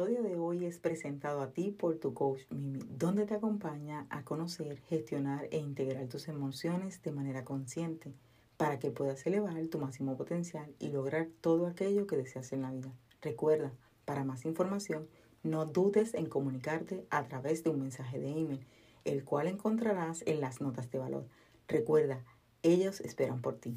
episodio de hoy es presentado a ti por tu coach Mimi, donde te acompaña a conocer, gestionar e integrar tus emociones de manera consciente para que puedas elevar tu máximo potencial y lograr todo aquello que deseas en la vida. Recuerda, para más información, no dudes en comunicarte a través de un mensaje de email, el cual encontrarás en las notas de valor. Recuerda, ellos esperan por ti.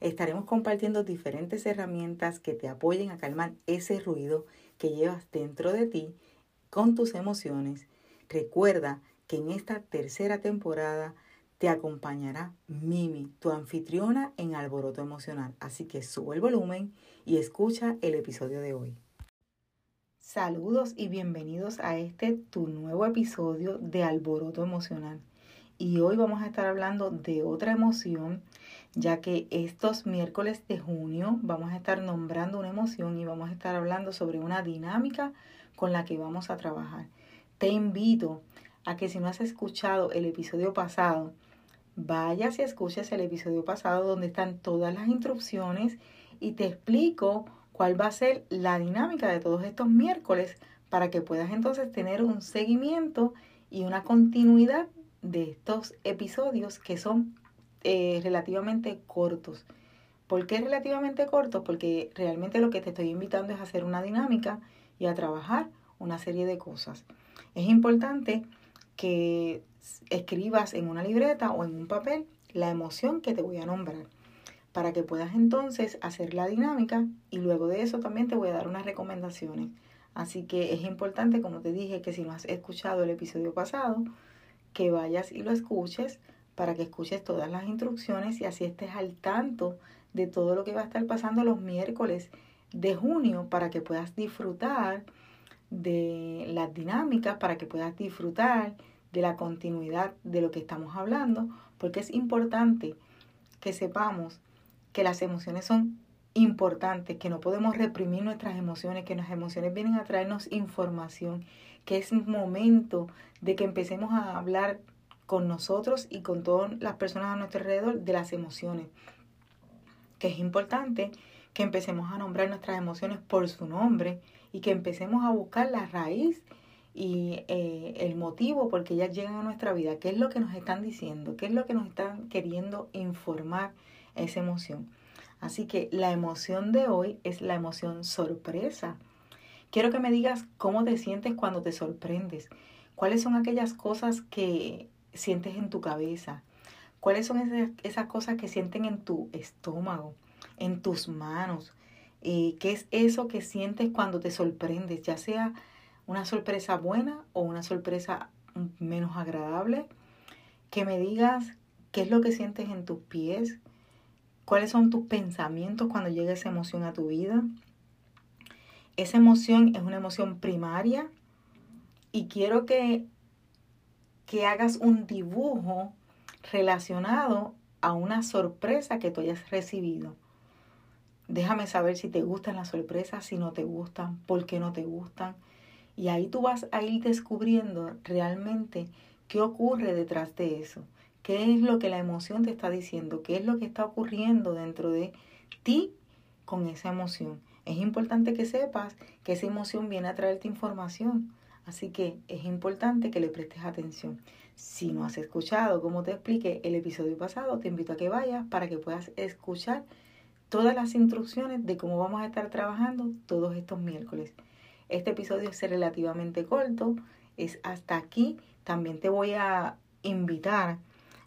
Estaremos compartiendo diferentes herramientas que te apoyen a calmar ese ruido que llevas dentro de ti con tus emociones. Recuerda que en esta tercera temporada te acompañará Mimi, tu anfitriona en Alboroto Emocional. Así que sube el volumen y escucha el episodio de hoy. Saludos y bienvenidos a este tu nuevo episodio de Alboroto Emocional. Y hoy vamos a estar hablando de otra emoción ya que estos miércoles de junio vamos a estar nombrando una emoción y vamos a estar hablando sobre una dinámica con la que vamos a trabajar. Te invito a que si no has escuchado el episodio pasado, vayas y escuches el episodio pasado donde están todas las instrucciones y te explico cuál va a ser la dinámica de todos estos miércoles para que puedas entonces tener un seguimiento y una continuidad de estos episodios que son eh, relativamente cortos. ¿Por qué relativamente cortos? Porque realmente lo que te estoy invitando es a hacer una dinámica y a trabajar una serie de cosas. Es importante que escribas en una libreta o en un papel la emoción que te voy a nombrar para que puedas entonces hacer la dinámica y luego de eso también te voy a dar unas recomendaciones. Así que es importante, como te dije, que si no has escuchado el episodio pasado, que vayas y lo escuches para que escuches todas las instrucciones y así estés al tanto de todo lo que va a estar pasando los miércoles de junio para que puedas disfrutar de las dinámicas, para que puedas disfrutar de la continuidad de lo que estamos hablando, porque es importante que sepamos que las emociones son importantes, que no podemos reprimir nuestras emociones, que las emociones vienen a traernos información, que es momento de que empecemos a hablar con nosotros y con todas las personas a nuestro alrededor de las emociones. Que es importante que empecemos a nombrar nuestras emociones por su nombre y que empecemos a buscar la raíz y eh, el motivo por qué ellas llegan a nuestra vida. ¿Qué es lo que nos están diciendo? ¿Qué es lo que nos están queriendo informar esa emoción? Así que la emoción de hoy es la emoción sorpresa. Quiero que me digas cómo te sientes cuando te sorprendes. ¿Cuáles son aquellas cosas que sientes en tu cabeza? ¿Cuáles son esas, cosas que sienten en tu estómago, en tus manos? Eh, ¿Qué es eso que sientes cuando te sorprendes? Ya sea una sorpresa buena o una sorpresa menos agradable. Que me digas qué es lo que sientes en tus pies. ¿Cuáles son tus pensamientos cuando llega esa emoción a tu vida? Esa emoción es una emoción primaria y quiero que que hagas un dibujo relacionado a una sorpresa que tú hayas recibido. Déjame saber si te gustan las sorpresas, si no te gustan, por qué no te gustan. Y ahí tú vas a ir descubriendo realmente qué ocurre detrás de eso. ¿Qué es lo que la emoción te está diciendo? ¿Qué es lo que está ocurriendo dentro de ti con esa emoción? Es importante que sepas que esa emoción viene a traerte información. Así que es importante que le prestes atención. Si no has escuchado, como te expliqué el episodio pasado, te invito a que vayas para que puedas escuchar todas las instrucciones de cómo vamos a estar trabajando todos estos miércoles. Este episodio es relativamente corto, es hasta aquí. También te voy a invitar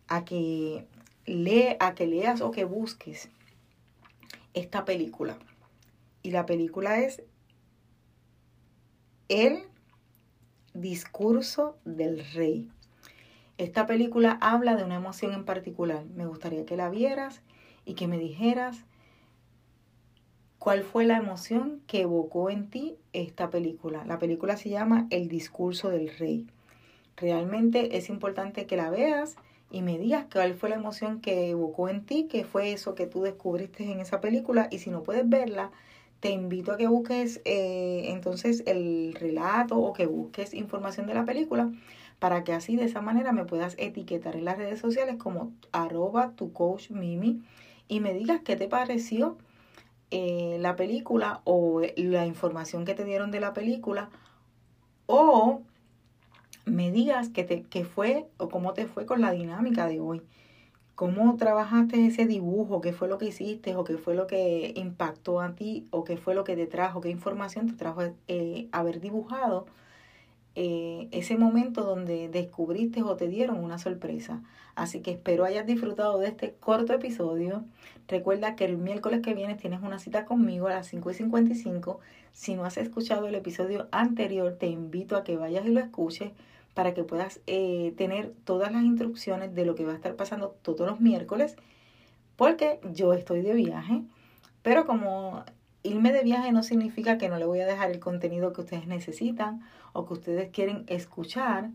a que, le, a que leas o que busques esta película. Y la película es El Discurso del Rey. Esta película habla de una emoción en particular. Me gustaría que la vieras y que me dijeras ¿Cuál fue la emoción que evocó en ti esta película? La película se llama El discurso del rey. Realmente es importante que la veas y me digas cuál fue la emoción que evocó en ti, qué fue eso que tú descubriste en esa película y si no puedes verla, te invito a que busques eh, entonces el relato o que busques información de la película para que así de esa manera me puedas etiquetar en las redes sociales como arroba tu coach mimi y me digas qué te pareció eh, la película o la información que te dieron de la película o me digas qué, te, qué fue o cómo te fue con la dinámica de hoy. ¿Cómo trabajaste ese dibujo? ¿Qué fue lo que hiciste? ¿O qué fue lo que impactó a ti? ¿O qué fue lo que te trajo? ¿Qué información te trajo eh, haber dibujado eh, ese momento donde descubriste o te dieron una sorpresa? Así que espero hayas disfrutado de este corto episodio. Recuerda que el miércoles que viene tienes una cita conmigo a las 5 y 55. Si no has escuchado el episodio anterior, te invito a que vayas y lo escuches para que puedas eh, tener todas las instrucciones de lo que va a estar pasando todos los miércoles, porque yo estoy de viaje, pero como irme de viaje no significa que no le voy a dejar el contenido que ustedes necesitan o que ustedes quieren escuchar,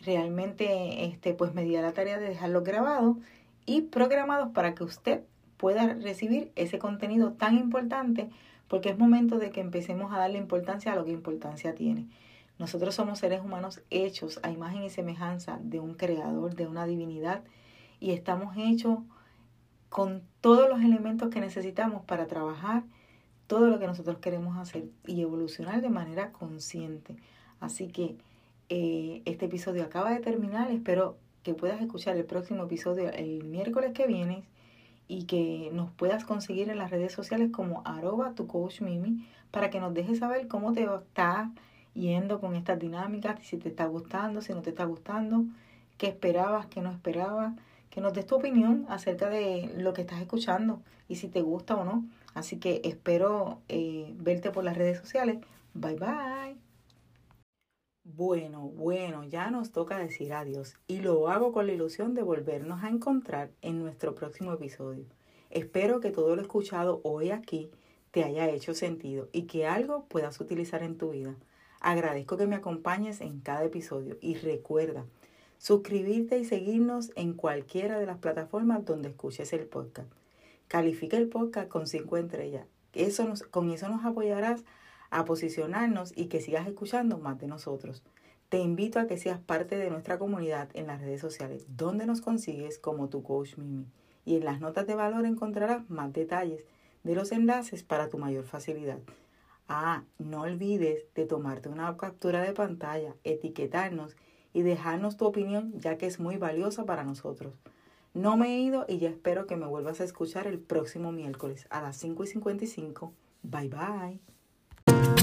realmente este, pues me di a la tarea de dejarlo grabado y programados para que usted pueda recibir ese contenido tan importante porque es momento de que empecemos a darle importancia a lo que importancia tiene. Nosotros somos seres humanos hechos a imagen y semejanza de un creador, de una divinidad, y estamos hechos con todos los elementos que necesitamos para trabajar todo lo que nosotros queremos hacer y evolucionar de manera consciente. Así que eh, este episodio acaba de terminar, espero que puedas escuchar el próximo episodio el miércoles que viene y que nos puedas conseguir en las redes sociales como arroba tu coach mimi para que nos dejes saber cómo te está yendo con estas dinámicas, si te está gustando, si no te está gustando, qué esperabas, qué no esperabas, que nos des tu opinión acerca de lo que estás escuchando y si te gusta o no. Así que espero eh, verte por las redes sociales. Bye bye. Bueno, bueno, ya nos toca decir adiós y lo hago con la ilusión de volvernos a encontrar en nuestro próximo episodio. Espero que todo lo escuchado hoy aquí te haya hecho sentido y que algo puedas utilizar en tu vida. Agradezco que me acompañes en cada episodio y recuerda suscribirte y seguirnos en cualquiera de las plataformas donde escuches el podcast. Califica el podcast con 5 estrellas. Eso con eso nos apoyarás a posicionarnos y que sigas escuchando más de nosotros. Te invito a que seas parte de nuestra comunidad en las redes sociales, donde nos consigues como tu coach Mimi. Y en las notas de valor encontrarás más detalles de los enlaces para tu mayor facilidad. Ah, no olvides de tomarte una captura de pantalla, etiquetarnos y dejarnos tu opinión ya que es muy valiosa para nosotros. No me he ido y ya espero que me vuelvas a escuchar el próximo miércoles a las 5 y 55. Bye bye.